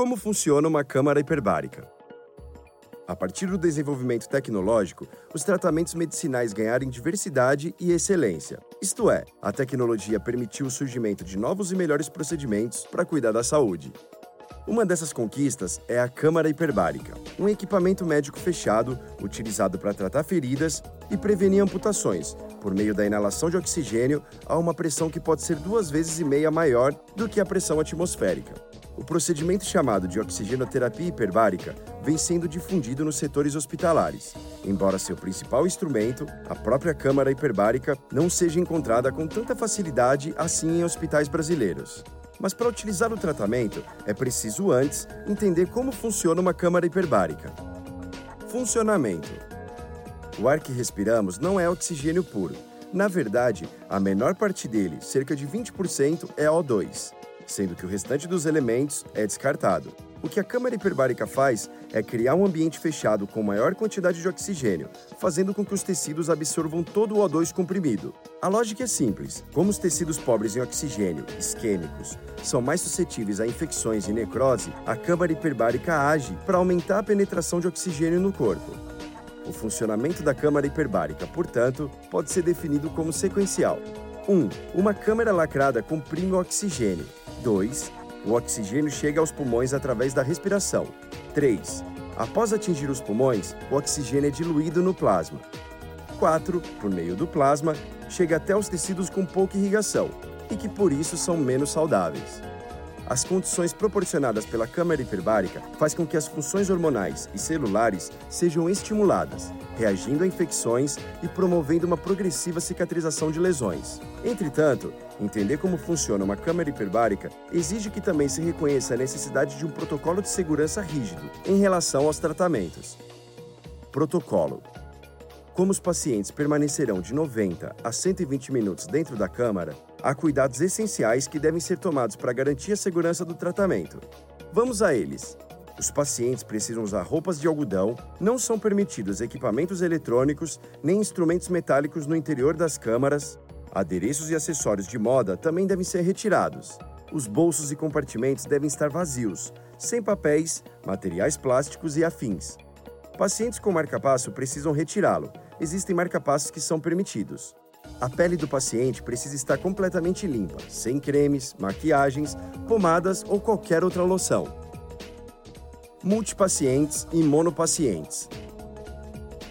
Como funciona uma câmara hiperbárica? A partir do desenvolvimento tecnológico, os tratamentos medicinais ganharam diversidade e excelência. Isto é, a tecnologia permitiu o surgimento de novos e melhores procedimentos para cuidar da saúde. Uma dessas conquistas é a câmara hiperbárica, um equipamento médico fechado utilizado para tratar feridas e prevenir amputações, por meio da inalação de oxigênio a uma pressão que pode ser duas vezes e meia maior do que a pressão atmosférica. O procedimento chamado de oxigenoterapia hiperbárica vem sendo difundido nos setores hospitalares, embora seu principal instrumento, a própria câmara hiperbárica, não seja encontrada com tanta facilidade assim em hospitais brasileiros. Mas para utilizar o tratamento, é preciso antes entender como funciona uma câmara hiperbárica. Funcionamento: O ar que respiramos não é oxigênio puro. Na verdade, a menor parte dele, cerca de 20%, é O2, sendo que o restante dos elementos é descartado. O que a câmara hiperbárica faz é criar um ambiente fechado com maior quantidade de oxigênio, fazendo com que os tecidos absorvam todo o O2 comprimido. A lógica é simples: como os tecidos pobres em oxigênio, isquêmicos, são mais suscetíveis a infecções e necrose, a câmara hiperbárica age para aumentar a penetração de oxigênio no corpo. O funcionamento da câmara hiperbárica, portanto, pode ser definido como sequencial. 1. Um, uma câmara lacrada comprime o oxigênio. 2. O oxigênio chega aos pulmões através da respiração. 3. Após atingir os pulmões, o oxigênio é diluído no plasma. 4. Por meio do plasma, chega até os tecidos com pouca irrigação e que por isso são menos saudáveis. As condições proporcionadas pela câmara hiperbárica faz com que as funções hormonais e celulares sejam estimuladas, reagindo a infecções e promovendo uma progressiva cicatrização de lesões. Entretanto, entender como funciona uma câmara hiperbárica exige que também se reconheça a necessidade de um protocolo de segurança rígido em relação aos tratamentos. Protocolo como os pacientes permanecerão de 90 a 120 minutos dentro da câmara, há cuidados essenciais que devem ser tomados para garantir a segurança do tratamento. Vamos a eles. Os pacientes precisam usar roupas de algodão, não são permitidos equipamentos eletrônicos nem instrumentos metálicos no interior das câmaras. Adereços e acessórios de moda também devem ser retirados. Os bolsos e compartimentos devem estar vazios, sem papéis, materiais plásticos e afins. Pacientes com marca-passo precisam retirá-lo. Existem marca-passos que são permitidos. A pele do paciente precisa estar completamente limpa, sem cremes, maquiagens, pomadas ou qualquer outra loção. Multipacientes e monopacientes.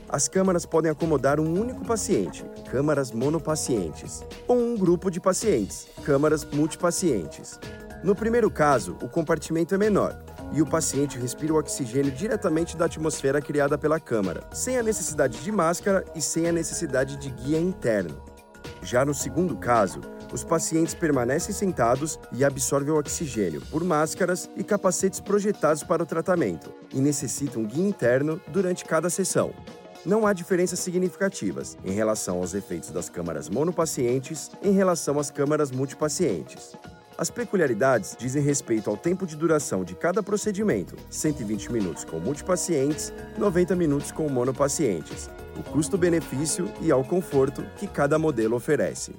As câmaras podem acomodar um único paciente, câmaras monopacientes, ou um grupo de pacientes, câmaras multipacientes. No primeiro caso, o compartimento é menor, e o paciente respira o oxigênio diretamente da atmosfera criada pela câmara, sem a necessidade de máscara e sem a necessidade de guia interno. Já no segundo caso, os pacientes permanecem sentados e absorvem o oxigênio por máscaras e capacetes projetados para o tratamento e necessitam guia interno durante cada sessão. Não há diferenças significativas em relação aos efeitos das câmaras monopacientes em relação às câmaras multipacientes. As peculiaridades dizem respeito ao tempo de duração de cada procedimento: 120 minutos com multipacientes, 90 minutos com monopacientes, o custo-benefício e ao conforto que cada modelo oferece.